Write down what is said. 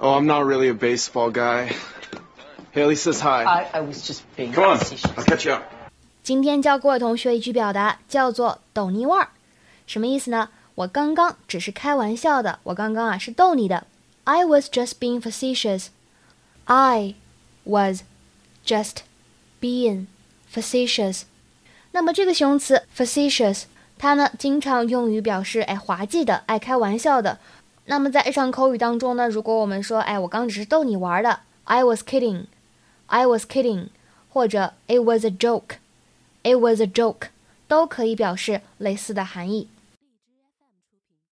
Oh, I'm not really a baseball guy. Haley says hi. I, I was just being Come on, facetious. I'll catch you up. 今天教各位同学一句表达，叫做“逗你玩儿”，什么意思呢？我刚刚只是开玩笑的，我刚刚啊是逗你的。I was just being facetious. I was just being facetious. 那么这个形容词 facetious，它呢经常用于表示哎滑稽的、爱开玩笑的。 那么在日常口语当中呢，如果我们说哎我刚只是逗你玩的，I was kidding, I was kidding，或者 It was a joke。It was a joke，都可以表示类似的含义。